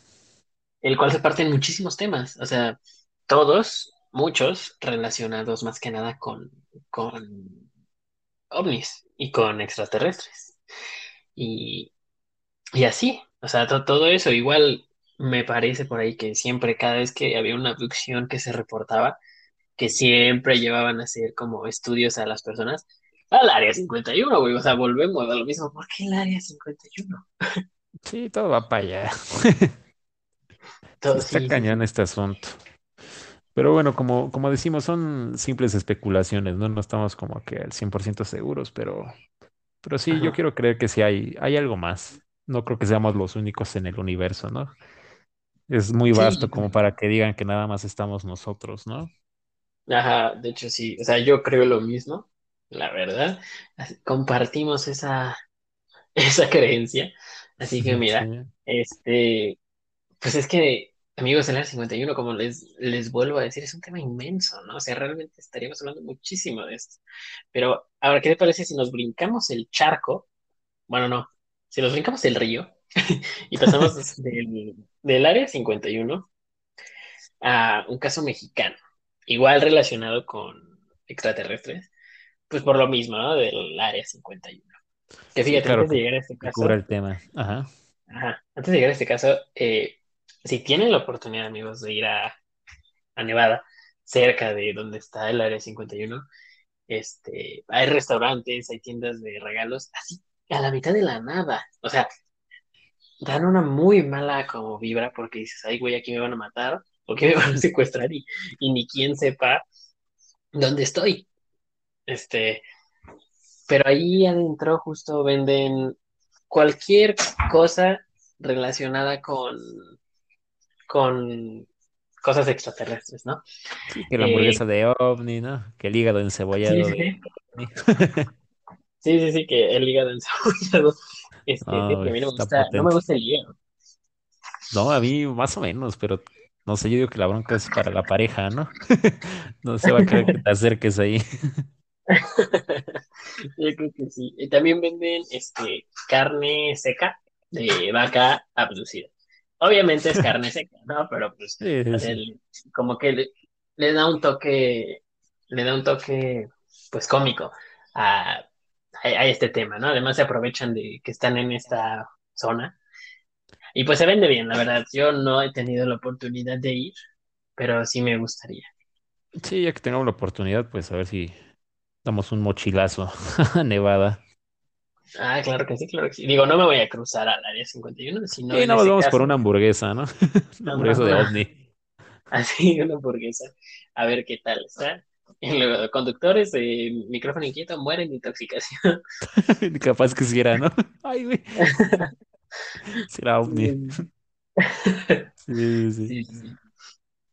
[SPEAKER 2] el cual se parte en muchísimos temas, o sea, todos, muchos relacionados más que nada con, con ovnis y con extraterrestres. Y, y así, o sea, to- todo eso, igual me parece por ahí que siempre, cada vez que había una abducción que se reportaba, que siempre llevaban a hacer como estudios a las personas, al área 51, güey, o sea, volvemos a lo mismo, ¿por qué el área 51?
[SPEAKER 1] Sí, todo va para allá.
[SPEAKER 2] Todo,
[SPEAKER 1] está
[SPEAKER 2] sí,
[SPEAKER 1] cañón este asunto. Pero bueno, como, como decimos, son simples especulaciones, ¿no? No estamos como que al 100% seguros, pero, pero sí, yo quiero creer que sí hay, hay algo más. No creo que seamos los únicos en el universo, ¿no? Es muy
[SPEAKER 2] Sí,
[SPEAKER 1] vasto como para que digan que nada más estamos nosotros, ¿no?
[SPEAKER 2] Ajá, de hecho sí, o sea, yo creo lo mismo, la verdad. Compartimos esa, (laughs) esa creencia. Así que (laughs)
[SPEAKER 1] Sí,
[SPEAKER 2] mira, este, pues es que amigos del área 51, como les, les vuelvo a decir, es un tema inmenso, ¿no? O sea, realmente estaríamos hablando muchísimo de esto. Pero ahora, ¿qué te parece si nos brincamos el charco? Bueno, no, si nos brincamos el río (laughs) y pasamos (laughs) del, del área 51 a un caso mexicano, igual relacionado con extraterrestres, pues por lo mismo, ¿no? Del área 51. Que
[SPEAKER 1] Sí,
[SPEAKER 2] fíjate,
[SPEAKER 1] claro
[SPEAKER 2] antes de llegar a este
[SPEAKER 1] cubra
[SPEAKER 2] caso,
[SPEAKER 1] el tema. Ajá.
[SPEAKER 2] ajá, antes de llegar a este caso, eh, si tienen la oportunidad, amigos, de ir a, a Nevada, cerca de donde está el área 51, este, hay restaurantes, hay tiendas de regalos, así, a la mitad de la nada. O sea, dan una muy mala como vibra porque dices, ay, güey, aquí me van a matar, o que me van a secuestrar y, y ni quien sepa dónde estoy. Este, pero ahí adentro justo venden cualquier cosa relacionada con, con cosas extraterrestres, ¿no?
[SPEAKER 1] Sí, que la
[SPEAKER 2] Eh,
[SPEAKER 1] hamburguesa de ovni, ¿no? Que el hígado encebollado
[SPEAKER 2] sí, sí, sí, (laughs) sí, sí, que el hígado encebollado, este,
[SPEAKER 1] No,
[SPEAKER 2] que a mí no me gusta, no me gusta el hígado.
[SPEAKER 1] No, a mí más o menos, pero no sé, yo digo que la bronca es para la pareja, ¿no? (laughs) No se va a querer que te acerques ahí. (laughs)
[SPEAKER 2] Yo creo que sí. Y también venden este, carne seca de vaca abducida. Obviamente es carne seca, ¿no? Pero pues,
[SPEAKER 1] Sí, sí,
[SPEAKER 2] el- como que le, le da un toque, le da un toque, pues, cómico a, a, a este tema, ¿no? Además se aprovechan de que están en esta zona. Y pues se vende bien, la verdad. Yo no he tenido la oportunidad de ir, pero sí me gustaría.
[SPEAKER 1] Sí, ya que tengamos la oportunidad, pues a ver si damos un mochilazo (laughs) a Nevada.
[SPEAKER 2] Ah, claro que sí, claro que sí. Digo, no me voy a cruzar al área 51, sino
[SPEAKER 1] más
[SPEAKER 2] ese
[SPEAKER 1] vamos por una hamburguesa, ¿no? (laughs) Una hamburguesa de ovni. (laughs)
[SPEAKER 2] así una hamburguesa, a ver qué tal está. Y luego, conductores de micrófono inquieto mueren de intoxicación. (laughs)
[SPEAKER 1] Capaz que sí era, ¿no? Ay, güey, sí era ovni. Sí, sí.
[SPEAKER 2] Sí, sí, sí.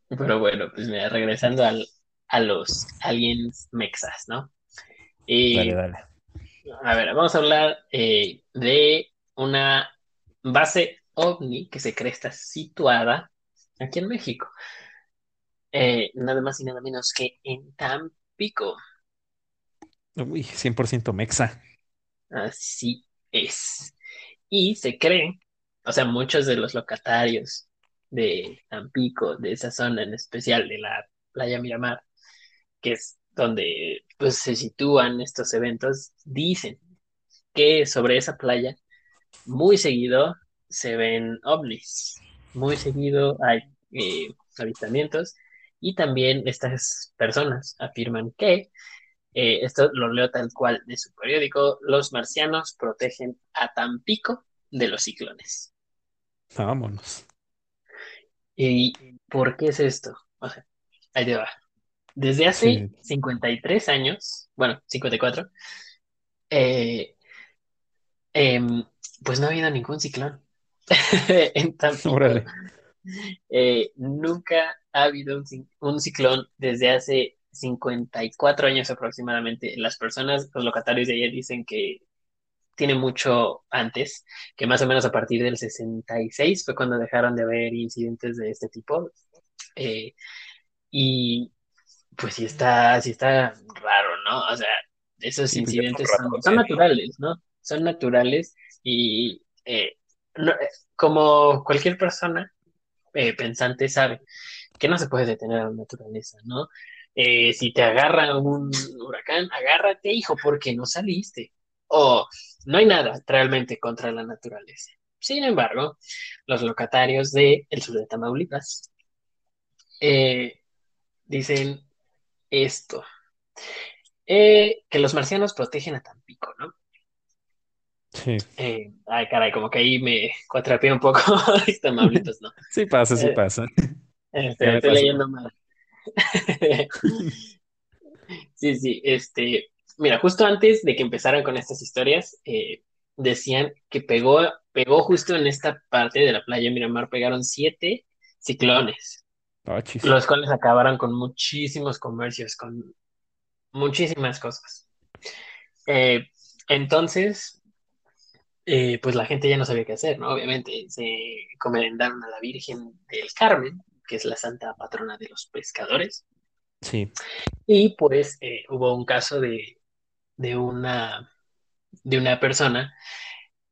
[SPEAKER 2] Pero bueno, pues mira, regresando al, a los aliens mexas, ¿no?
[SPEAKER 1] Dale, dale.
[SPEAKER 2] A ver, vamos a hablar eh, de una base ovni que se cree está situada aquí en México. Eh, nada más y nada menos que en Tampico.
[SPEAKER 1] Uy, 100% mexa.
[SPEAKER 2] Así es. Y se cree, o sea, muchos de los locatarios de Tampico, de esa zona en especial de la playa Miramar, que es donde pues, se sitúan estos eventos, dicen que sobre esa playa muy seguido se ven ovnis, muy seguido hay eh, avistamientos y también estas personas afirman que eh, esto lo leo tal cual de su periódico. Los marcianos protegen a Tampico de los ciclones.
[SPEAKER 1] Vámonos.
[SPEAKER 2] ¿Y por qué es esto? O sea, ahí te va. Desde hace
[SPEAKER 1] Sí,
[SPEAKER 2] 53 años, bueno, 54, eh, em, pues no ha habido ningún ciclón (laughs) en Tampico. Eh, nunca ha habido un ciclón desde hace 54 años aproximadamente. Las personas, los locatarios de ayer dicen que tiene mucho antes, que más o menos a partir del 66 fue cuando dejaron de haber incidentes de este tipo. Eh, y pues sí está, sí está raro, ¿no? O sea, esos
[SPEAKER 1] Sí, pues son
[SPEAKER 2] incidentes son,
[SPEAKER 1] ratotes.
[SPEAKER 2] naturales, ¿no? Son naturales y eh, no- eh, como cualquier persona eh, pensante sabe que no se puede detener a la naturaleza, ¿no? Eh, si te agarra un huracán, agárrate, hijo, porque no saliste. O no hay nada realmente contra la naturaleza. Sin embargo, los locatarios del sur de Tamaulipas eh, dicen esto, eh, que los marcianos protegen a Tampico, ¿no?
[SPEAKER 1] Sí,
[SPEAKER 2] Eh, ay, caray, como que ahí me cuatrapeé un poco (laughs) Tamaulipas, ¿no? (laughs)
[SPEAKER 1] sí pasa, sí
[SPEAKER 2] Eh,
[SPEAKER 1] pasa. Ya
[SPEAKER 2] este, estoy leyendo mal. (laughs) Sí, sí, este, mira, justo antes de que empezaran con estas historias, eh, decían que pegó, pegó justo en esta parte de la playa Miramar, pegaron siete ciclones,
[SPEAKER 1] Achis.
[SPEAKER 2] los cuales acabaron con muchísimos comercios, con muchísimas cosas. Eh, entonces, eh, pues la gente ya no sabía qué hacer, ¿no? Obviamente se encomendaron a la Virgen del Carmen, que es la santa patrona de los pescadores,
[SPEAKER 1] Sí,
[SPEAKER 2] y pues eh, hubo un caso de, de una, de una persona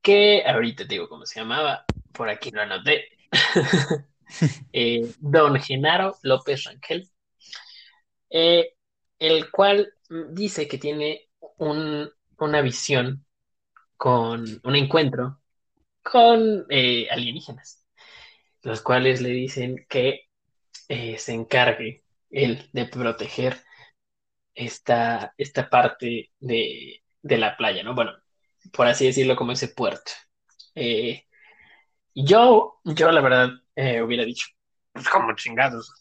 [SPEAKER 2] que ahorita te digo cómo se llamaba, por aquí lo anoté, (laughs) (laughs) eh, don Genaro López Rangel, eh, el cual dice que tiene un, una visión con un encuentro con eh, alienígenas, los cuales le dicen que se encargue él de proteger esta, esta parte de, de la playa, ¿no? Bueno, por así decirlo, como ese puerto. Yo, yo la verdad eh, hubiera dicho, pues como chingados,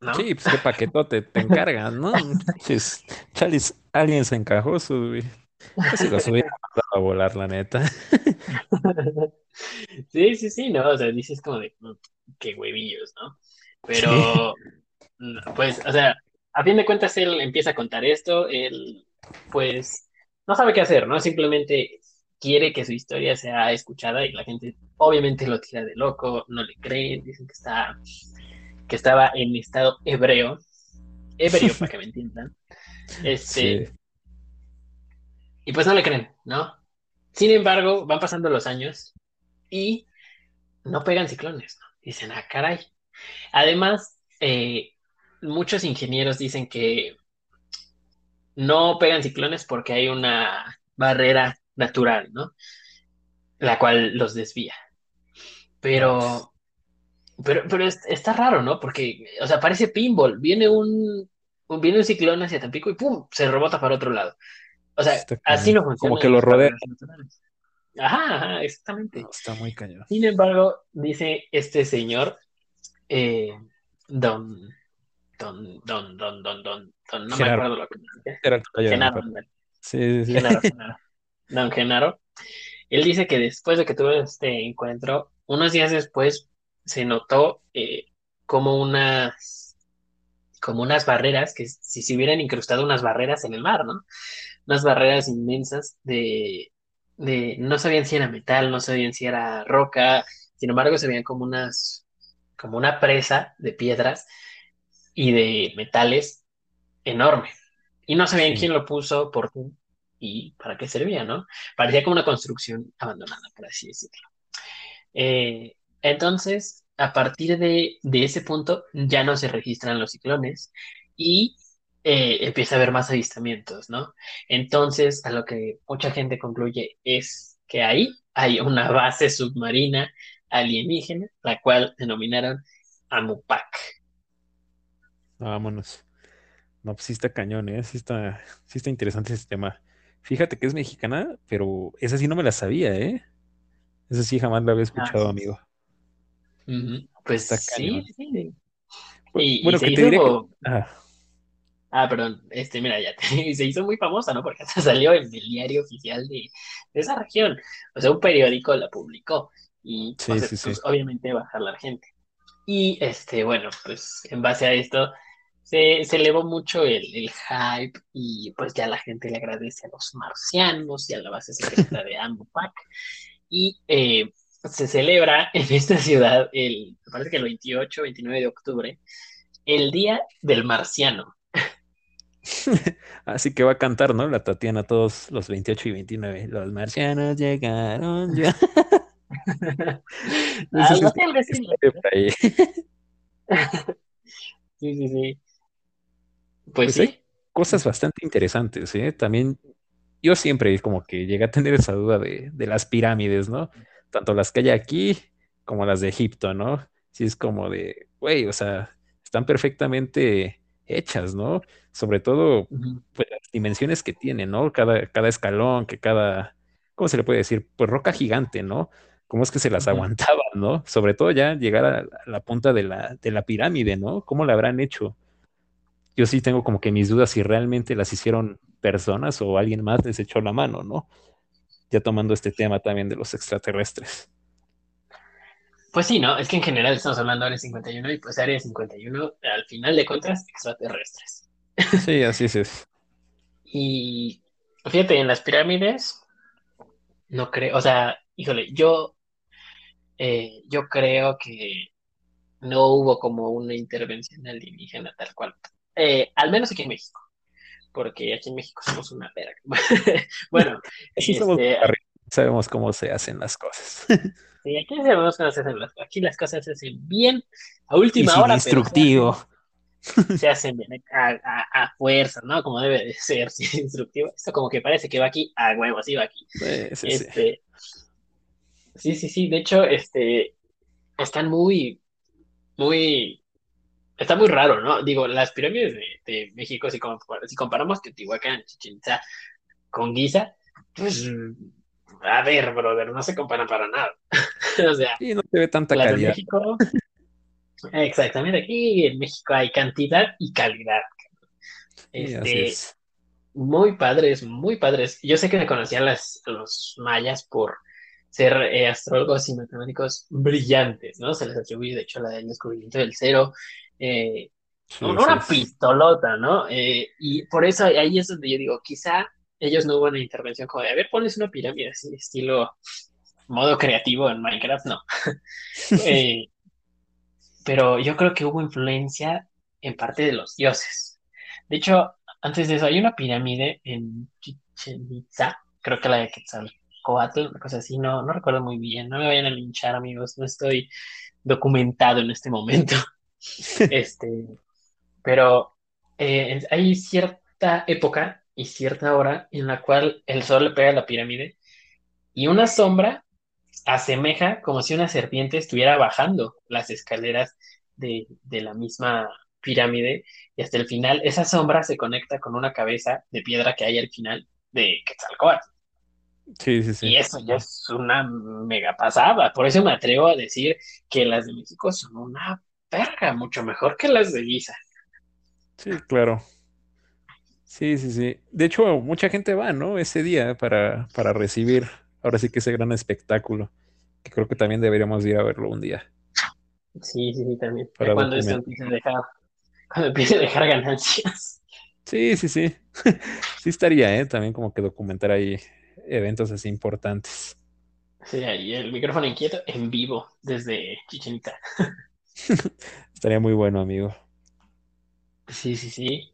[SPEAKER 2] ¿no?
[SPEAKER 1] sí, pues qué paquetote te encargan, ¿no? (laughs) Chalis, alguien se encajó su... Casi los hubiera mandado a volar, la neta. (laughs)
[SPEAKER 2] Sí, sí, sí, no, o sea, dices como de, "Mm, qué huevillos, ¿no? Pero, mm, pues, o sea, a fin de cuentas él empieza a contar esto, él, pues, no sabe qué hacer, ¿no? Simplemente quiere que su historia sea escuchada y la gente obviamente lo tira de loco, no le creen, dicen que está, que estaba en estado hebreo, ebrio (laughs) para que me entiendan,
[SPEAKER 1] sí.
[SPEAKER 2] este, y pues no le creen, ¿no? Sin embargo, van pasando los años y no pegan ciclones, ¿no? Dicen, ah, caray. Además, eh, muchos ingenieros dicen que no pegan ciclones porque hay una barrera natural, ¿no? La cual los desvía. Pero, pero, pero es- está raro, ¿no? Porque, o sea, parece pinball. Viene un, un- viene un ciclón hacia Tampico y ¡pum! se rebota para otro lado. O
[SPEAKER 1] Sí,
[SPEAKER 2] sea,
[SPEAKER 1] está
[SPEAKER 2] así
[SPEAKER 1] cañón.
[SPEAKER 2] no
[SPEAKER 1] Como
[SPEAKER 2] funcionan
[SPEAKER 1] que lo rodea.
[SPEAKER 2] Ajá, ajá, exactamente.
[SPEAKER 1] No, está muy cañón.
[SPEAKER 2] Sin embargo, dice este señor, eh, don, don, don, don, don, don, don, no me
[SPEAKER 1] Genaro,
[SPEAKER 2] acuerdo lo que Genaro,
[SPEAKER 1] papá.
[SPEAKER 2] ándale,
[SPEAKER 1] Sí, sí,
[SPEAKER 2] Genaro,
[SPEAKER 1] sí.
[SPEAKER 2] Genaro. Don Genaro. Él dice que después de que tuvo este encuentro, unos días después se notó eh, como unas, como unas barreras, que si se hubieran incrustado unas barreras en el mar, ¿no? Unas barreras inmensas de, de, no sabían si era metal, no sabían si era roca, sin embargo se veían como unas, como una presa de piedras y de metales enorme. Y no sabían
[SPEAKER 1] Sí,
[SPEAKER 2] quién lo puso, por qué y para qué servía, ¿no? Parecía como una construcción abandonada, por así decirlo. Eh, entonces, a partir de, de ese punto, ya no se registran los ciclones y eh, empieza a haber más avistamientos, ¿no? Entonces, a lo que mucha gente concluye es que ahí hay una base submarina alienígena, la cual denominaron Amupac.
[SPEAKER 1] vámonos. No, pues sí está cañón, ¿eh? Sí está, sí está interesante ese tema. Fíjate que es mexicana, pero esa sí no me la sabía, ¿eh? Esa sí jamás la había
[SPEAKER 2] Ah,
[SPEAKER 1] escuchado, amigo.
[SPEAKER 2] Pues
[SPEAKER 1] Está
[SPEAKER 2] sí, sí, Y, y
[SPEAKER 1] Bueno,
[SPEAKER 2] se
[SPEAKER 1] que te diré que...
[SPEAKER 2] hizo
[SPEAKER 1] Ah,
[SPEAKER 2] Ah, perdón, este, mira, ya te- (laughs) se hizo muy famosa, ¿no? Porque hasta (laughs) salió en el diario oficial de, de esa región. O sea, un periódico la publicó y, o
[SPEAKER 1] sí,
[SPEAKER 2] sea,
[SPEAKER 1] sí, sí.
[SPEAKER 2] pues obviamente va a jalar gente. Y, este, bueno, pues en base a esto se, se elevó mucho el, el hype y pues ya la gente le agradece a los marcianos y a la base secreta de Ambupac. Y eh, se celebra en esta ciudad, el, me parece que el 28, 29 de octubre, el Día del Marciano. (laughs)
[SPEAKER 1] Así que va a cantar, ¿no? La Tatiana todos los 28 y 29. Los marcianos llegaron ya. (laughs) (laughs) Por ahí.
[SPEAKER 2] Sí, sí, sí. Pues
[SPEAKER 1] Pues hay
[SPEAKER 2] sí.
[SPEAKER 1] cosas bastante interesantes, ¿eh? También yo siempre como que llegué a tener esa duda de, de las pirámides, ¿no? Tanto las que hay aquí como las de Egipto, ¿no? Sí es como de, güey, o sea, están perfectamente hechas, ¿no? Sobre todo, pues las dimensiones que tienen, ¿no? Cada, cada escalón, que cada, ¿cómo se le puede decir? Pues roca gigante, ¿no? ¿Cómo es que se las aguantaban, ¿no? Sobre todo ya llegar a, a la punta de la, de la pirámide, ¿no? ¿Cómo la habrán hecho? Yo sí tengo como que mis dudas si realmente las hicieron personas o alguien más les echó la mano, ¿no? Ya tomando este tema también de los extraterrestres.
[SPEAKER 2] Pues sí, ¿no? Es que en general estamos hablando de Área 51 y pues Área 51 al final de cuentas extraterrestres. (laughs)
[SPEAKER 1] Sí, así es.
[SPEAKER 2] Y fíjate, en las pirámides no creo, o sea, híjole, yo, eh, yo creo que no hubo como una intervención alienígena tal cual. Eh, al menos aquí en México, porque aquí en México somos una verga. (laughs) bueno,
[SPEAKER 1] somos
[SPEAKER 2] este,
[SPEAKER 1] sabemos cómo se hacen las cosas. (laughs)
[SPEAKER 2] sí, aquí sabemos cómo se hacen las Aquí las cosas se hacen bien a
[SPEAKER 1] Y
[SPEAKER 2] última
[SPEAKER 1] sin
[SPEAKER 2] hora, pero se hacen,
[SPEAKER 1] instructivo.
[SPEAKER 2] se hacen bien a, a, a fuerza, ¿no? Como debe de ser, (laughs) sin instructivo. Esto como que parece que va aquí a huevo, así va aquí.
[SPEAKER 1] Sí, sí, sí.
[SPEAKER 2] Este, sí, sí, sí, de hecho, este, están muy, muy, está muy raro, ¿no? Digo, las pirámides de, de México, si, com- si comparamos Teotihuacán, Chichén Itzá con Giza, pues, a ver, brother, no se comparan para nada. (laughs) O sea,
[SPEAKER 1] Y no se ve tanta
[SPEAKER 2] las de
[SPEAKER 1] calidad.
[SPEAKER 2] México, exactamente, aquí en México hay cantidad y calidad. Este,
[SPEAKER 1] es.
[SPEAKER 2] muy padres, muy padres. Yo sé que me conocían las, los mayas por ser eh, astrólogos y matemáticos brillantes, ¿no? Se les atribuye, de hecho, la del descubrimiento del cero. Eh,
[SPEAKER 1] Sí,
[SPEAKER 2] un-
[SPEAKER 1] sí,
[SPEAKER 2] una
[SPEAKER 1] sí.
[SPEAKER 2] pistolota, ¿no? Eh, y por eso ahí es donde yo digo, quizá ellos no hubo una intervención como de, a ver, pones una pirámide así, estilo modo creativo en Minecraft, no. (laughs) Eh, pero yo creo que hubo influencia en parte de los dioses. De hecho, antes de eso, hay una pirámide en Chichen Itza, creo que la de Quetzalcóatl, una cosa así, no, no recuerdo muy bien, no me vayan a linchar, amigos, no estoy documentado en este momento. (laughs) Este, pero eh, hay cierta época y cierta hora en la cual el sol le pega a la pirámide y una sombra asemeja como si una serpiente estuviera bajando las escaleras de, de la misma pirámide y hasta el final esa sombra se conecta con una cabeza de piedra que hay al final de Quetzalcóatl.
[SPEAKER 1] Sí, sí,
[SPEAKER 2] Y
[SPEAKER 1] sí.
[SPEAKER 2] eso ya es una mega pasada. Por eso me atrevo a decir que las de México son una verga, mucho mejor que las de Giza.
[SPEAKER 1] Sí, claro. Sí, sí, sí. De hecho, mucha gente va, ¿no? Ese día para, para recibir ahora sí que ese gran espectáculo, que creo que también deberíamos ir a verlo un día
[SPEAKER 2] Sí, sí, sí, también.
[SPEAKER 1] Para
[SPEAKER 2] cuando esto empiece a dejar, cuando empiece a dejar ganancias.
[SPEAKER 1] Sí, sí, sí. (laughs) Sí estaría, ¿eh? También como que documentar ahí eventos así importantes.
[SPEAKER 2] Sí, ahí el micrófono inquieto en vivo desde Chichen Itza. (laughs)
[SPEAKER 1] Estaría muy bueno, amigo.
[SPEAKER 2] Sí, sí, sí.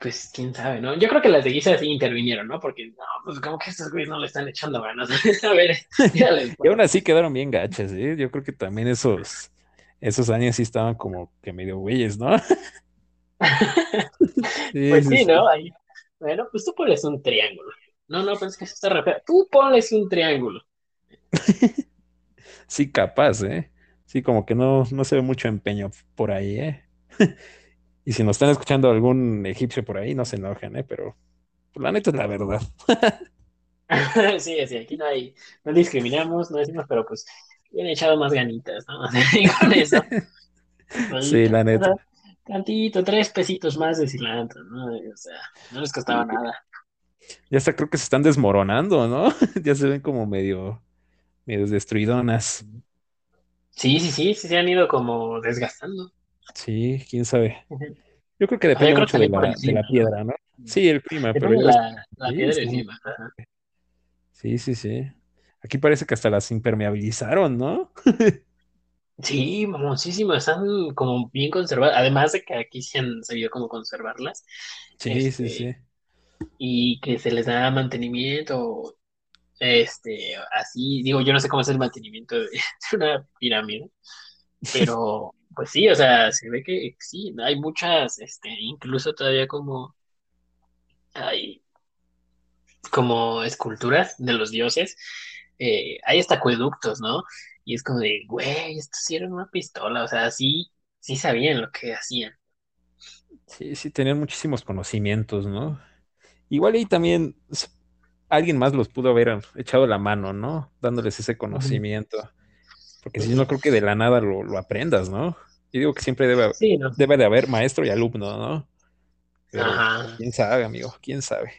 [SPEAKER 2] Pues quién sabe, ¿no? Yo creo que las de Giza sí intervinieron, ¿no? Porque no, pues como que estos güeyes no le están echando ganas. (laughs) a ver, mírales.
[SPEAKER 1] Y aún así quedaron bien gachas, ¿eh? Yo creo que también esos, esos años sí estaban como que medio güeyes, ¿no? (laughs) Sí,
[SPEAKER 2] Pues
[SPEAKER 1] sí,
[SPEAKER 2] sí,
[SPEAKER 1] sí.
[SPEAKER 2] ¿no? Ahí. Bueno, pues tú pones un triángulo. No, no, pues es que eso está re feo. Tú pones un triángulo. (laughs)
[SPEAKER 1] Sí, capaz, ¿eh? Sí, como que no, no se ve mucho empeño por ahí, ¿eh? (laughs) Y si nos están escuchando algún egipcio por ahí, no se enojen, ¿eh? Pero pues, la neta es la verdad. (laughs)
[SPEAKER 2] sí, sí, aquí no hay, no discriminamos, no decimos, pero pues bien echado más ganitas, ¿no? Con eso.
[SPEAKER 1] Sí, la neta.
[SPEAKER 2] Tantito, tres pesitos más de cilantro, ¿no? O sea, no les costaba nada.
[SPEAKER 1] Ya hasta creo que se están desmoronando, ¿no? (laughs) Ya se ven como medio, medio destruidonas.
[SPEAKER 2] Sí, sí, sí, sí se han ido como desgastando.
[SPEAKER 1] Sí, quién sabe. Yo creo que
[SPEAKER 2] O sea,
[SPEAKER 1] depende mucho
[SPEAKER 2] que
[SPEAKER 1] de la, de la piedra, ¿no? Sí, el clima, pero
[SPEAKER 2] la, la
[SPEAKER 1] sí,
[SPEAKER 2] piedra clima. ajá.
[SPEAKER 1] sí, sí, sí. Aquí parece que hasta las impermeabilizaron, ¿no?
[SPEAKER 2] Sí, mamoncísimo, están como bien conservadas. Además de que aquí se han sabido cómo conservarlas,
[SPEAKER 1] Sí, sí, sí.
[SPEAKER 2] Y que se les da mantenimiento, este, así, digo, yo no sé cómo es el mantenimiento (laughs) de, una pirámide, pero pues sí, o sea, se ve que sí, hay muchas, este, incluso todavía como, hay como esculturas de los dioses, eh, hay hasta acueductos, ¿no? Y es como de, güey, estos eran una pistola, o sea, sí, sí sabían lo que hacían.
[SPEAKER 1] Sí, sí, tenían muchísimos conocimientos, ¿no? Igual ahí también alguien más los pudo haber echado la mano, ¿no? Dándoles ese conocimiento. Porque si no, creo que de la nada lo, lo aprendas, ¿no? Yo digo que siempre debe,
[SPEAKER 2] Sí, ¿no?
[SPEAKER 1] debe de haber maestro y alumno, ¿no? Pero
[SPEAKER 2] Ajá.
[SPEAKER 1] quién sabe, amigo, quién sabe.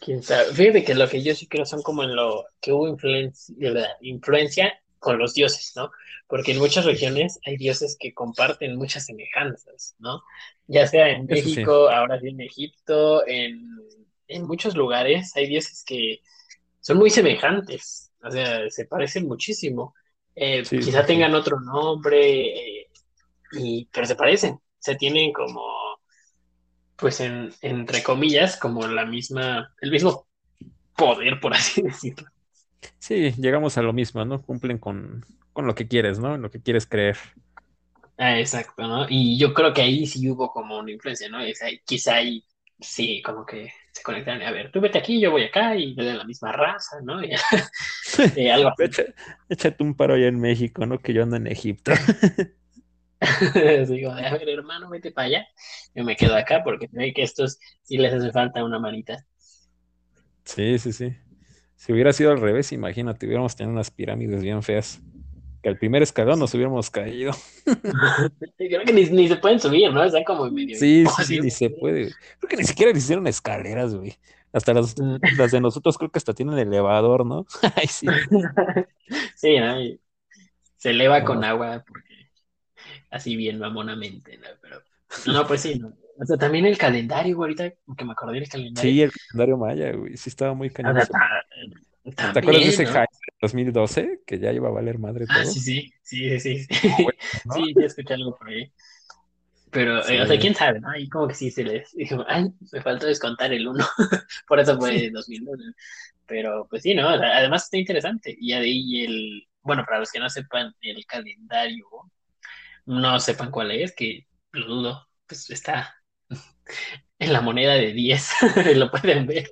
[SPEAKER 2] Quién sabe. Fíjate que lo que yo sí creo son como en lo que hubo influencia, verdad, influencia con los dioses, ¿no? Porque en muchas regiones hay dioses que comparten muchas semejanzas, ¿no? Ya sea en
[SPEAKER 1] sí.
[SPEAKER 2] México, ahora sí en Egipto, en, en muchos lugares hay dioses que son muy semejantes, o sea, se parecen muchísimo. Eh,
[SPEAKER 1] Sí,
[SPEAKER 2] quizá
[SPEAKER 1] sí,
[SPEAKER 2] tengan otro nombre, eh, y, pero se parecen, se tienen como, pues en, entre comillas, como la misma, el mismo poder, por así (laughs) decirlo.
[SPEAKER 1] Sí, llegamos a lo mismo, ¿no? Cumplen con, con lo que quieres, ¿no? Lo que quieres creer.
[SPEAKER 2] Ah, exacto, ¿no? Y yo creo que ahí sí hubo como una influencia, ¿no? Es quizá ahí sí, como que se. A ver, tú vete aquí, yo voy acá y de la misma raza, ¿no? (laughs) Y, eh, algo así.
[SPEAKER 1] Echa- échate un paro allá en México, ¿no? Que yo ando en Egipto. (laughs)
[SPEAKER 2] Digo, a ver, hermano, vete para allá. Yo me quedo acá porque ve que a estos sí les hace falta una manita.
[SPEAKER 1] Sí, sí, sí. Si hubiera sido al revés, imagínate, hubiéramos tenido unas pirámides bien feas. Que al primer escalón nos hubiéramos caído. (laughs)
[SPEAKER 2] Creo que ni, ni se pueden subir, ¿no? Están como medio
[SPEAKER 1] Sí, sí, sí, ni se puede. Creo que ni siquiera le hicieron escaleras, güey. Hasta las,
[SPEAKER 2] Mm.
[SPEAKER 1] las de nosotros creo que hasta tienen elevador, ¿no? (laughs) Ay, sí.
[SPEAKER 2] Sí, ¿no? Y se eleva
[SPEAKER 1] No.
[SPEAKER 2] con agua porque así bien mamonamente, ¿no? Pero no, pues sí, ¿no? O sea, también el calendario, güey, ahorita que me acordé del calendario.
[SPEAKER 1] Sí, el calendario maya, güey. Sí estaba muy
[SPEAKER 2] O
[SPEAKER 1] cañón.
[SPEAKER 2] sea,
[SPEAKER 1] ¿Te acuerdas de ese
[SPEAKER 2] ¿no?
[SPEAKER 1] Hype de 2012? Que ya iba a valer madre
[SPEAKER 2] Ah,
[SPEAKER 1] todo.
[SPEAKER 2] sí, sí, sí, sí, sí.
[SPEAKER 1] Bueno, (laughs) ¿no?
[SPEAKER 2] Sí, sí, escuché algo por ahí. Pero, eh, o sea,
[SPEAKER 1] Sí.
[SPEAKER 2] quién sabe, ¿no? Como que sí se les dijo, ay, me faltó descontar el uno. (laughs) Por eso fue 2002. ¿no? Pero, pues sí, ¿no? Además está interesante. Y ahí el, bueno, para los que no sepan el calendario, no sepan cuál es, que lo dudo, pues está en la moneda de 10, (laughs) lo pueden ver.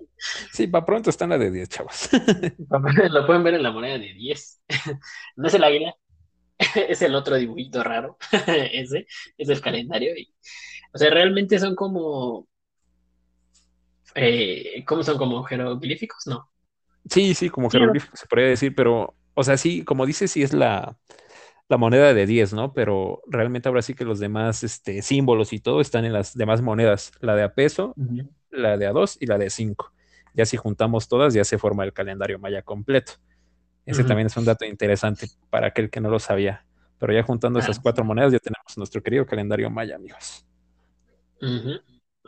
[SPEAKER 1] Sí, para pronto está en la de 10, chavos. (laughs)
[SPEAKER 2] Lo pueden ver en la moneda de 10. (laughs) No es el águila, es el otro dibujito raro. Ese es el calendario. Y, o sea, realmente son como. Eh, ¿Cómo son? ¿Como jeroglíficos? No.
[SPEAKER 1] Sí, sí, como
[SPEAKER 2] Sí, ¿no?
[SPEAKER 1] jeroglífico se podría decir, pero, o sea, sí, como dices, sí es la, la moneda de 10, ¿no? Pero realmente ahora sí que los demás este, símbolos y todo están en las demás monedas, la de a peso, la de a 2 y la de 5. Ya si juntamos todas, ya se forma el calendario maya completo. Ese también es un dato interesante para aquel que no lo sabía. Pero ya juntando esas cuatro monedas, ya tenemos nuestro querido calendario maya, amigos.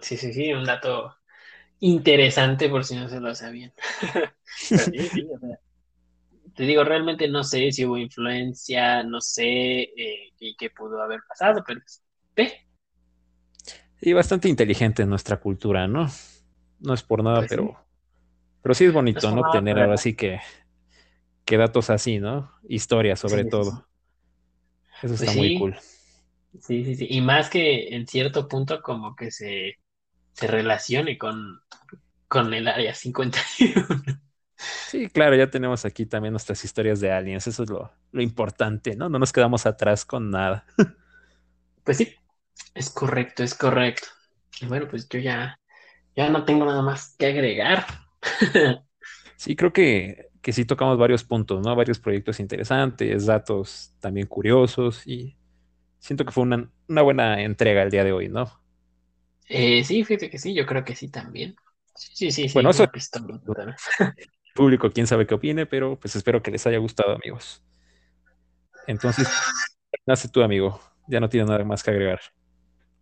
[SPEAKER 2] Sí, sí, sí, un dato interesante por si no se lo sabían. (laughs) (laughs) Pero sí, sí, o sea, te digo, realmente no sé si hubo influencia, no sé eh, qué, qué pudo haber pasado, pero pues, ve,
[SPEAKER 1] Y bastante inteligente en nuestra cultura, ¿no? No es por nada,
[SPEAKER 2] Pues sí.
[SPEAKER 1] pero, pero sí es bonito, ¿no? Tener
[SPEAKER 2] pero
[SPEAKER 1] ahora sí que, que datos así, ¿no? Historia sobre
[SPEAKER 2] Sí, sí,
[SPEAKER 1] todo.
[SPEAKER 2] sí.
[SPEAKER 1] Eso
[SPEAKER 2] Pues
[SPEAKER 1] está muy
[SPEAKER 2] sí,
[SPEAKER 1] cool.
[SPEAKER 2] sí, sí, sí. Y más que en cierto punto como que se, se relacione con, con el área 51.
[SPEAKER 1] Sí, claro, ya tenemos aquí también nuestras historias de aliens. Eso es lo, lo importante, ¿no? No nos quedamos atrás con nada. (laughs)
[SPEAKER 2] Pues sí, es correcto, es correcto. Y bueno, pues yo ya, ya no tengo nada más que agregar. (laughs)
[SPEAKER 1] Sí, creo que, que sí tocamos varios puntos, ¿no? Varios proyectos interesantes, datos también curiosos y siento que fue una, una buena entrega el día de hoy, ¿no?
[SPEAKER 2] Eh, sí, fíjate que sí, yo creo que sí también. Sí, sí, sí, sí,
[SPEAKER 1] Bueno, eso
[SPEAKER 2] pistola. (laughs)
[SPEAKER 1] público, quién sabe qué opine, pero pues espero que les haya gustado, amigos. Entonces, nace tú, amigo. Ya no tienes nada más que agregar.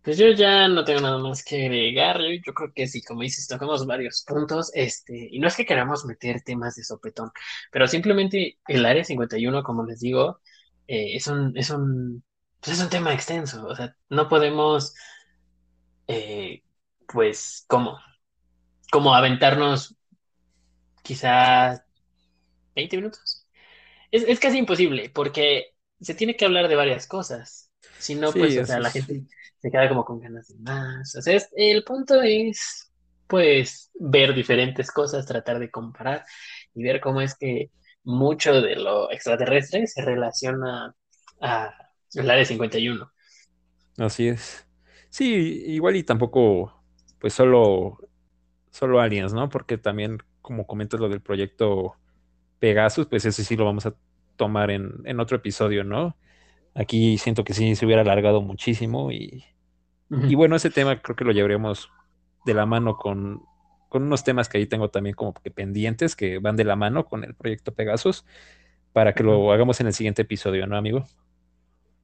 [SPEAKER 2] Pues yo ya no tengo nada más que agregar. Yo, yo creo que sí, como dices, tocamos varios puntos. Este, y no es que queramos meter temas de sopetón, pero simplemente el área 51, como les digo, eh, es un, es un, pues es un tema extenso. O sea, no podemos, eh, pues, ¿cómo? Como aventarnos quizás 20 minutos. Es, es casi imposible, porque se tiene que hablar de varias cosas. Si no,
[SPEAKER 1] Sí,
[SPEAKER 2] pues, o sea, la gente se queda como con ganas de más. O sea, es- el punto es, pues, ver diferentes cosas, tratar de comparar y ver cómo es que mucho de lo extraterrestre se relaciona a el área 51.
[SPEAKER 1] Así es. Sí, igual y tampoco, pues solo, solo aliens, ¿no? Porque también, como comentas lo del proyecto Pegasus, pues ese sí lo vamos a tomar en, en otro episodio, ¿no? Aquí siento que sí se hubiera alargado muchísimo y, y bueno, ese tema creo que lo llevaríamos de la mano con, con unos temas que ahí tengo también como que pendientes, que van de la mano con el proyecto Pegasus, para que lo hagamos en el siguiente episodio, ¿no, amigo?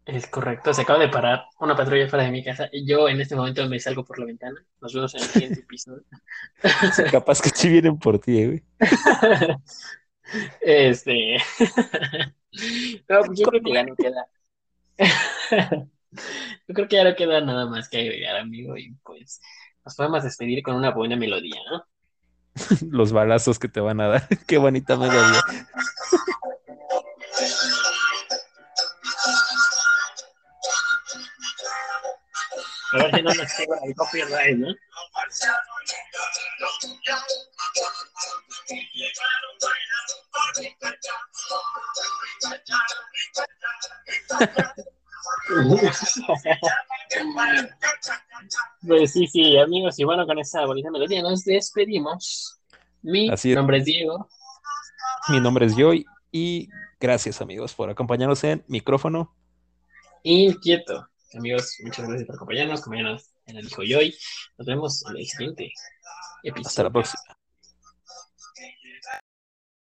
[SPEAKER 2] Es correcto, se acaba de parar una patrulla fuera de mi casa y yo en este momento me salgo por la ventana. Nos vemos en el siguiente (laughs) episodio.
[SPEAKER 1] Capaz que sí vienen por ti, eh, güey. (laughs)
[SPEAKER 2] Este. (laughs) No, pues yo creo que ya no queda. Yo creo que ya no queda nada más que agregar, amigo, y pues nos podemos despedir con una buena melodía, ¿no?
[SPEAKER 1] Los balazos que te van a dar. Qué bonita melodía.
[SPEAKER 2] A ver si no nos queda el copyright, ¿no? (laughs) Pues sí, sí, amigos, y bueno, con esa bonita melodía nos despedimos. Mi
[SPEAKER 1] Así
[SPEAKER 2] nombre es Diego.
[SPEAKER 1] Mi nombre es Joy y gracias amigos por acompañarnos en micrófono.
[SPEAKER 2] Inquieto. Amigos, muchas gracias por acompañarnos. Como ya nos, dijo Joy, nos vemos en el siguiente episodio.
[SPEAKER 1] Hasta la próxima.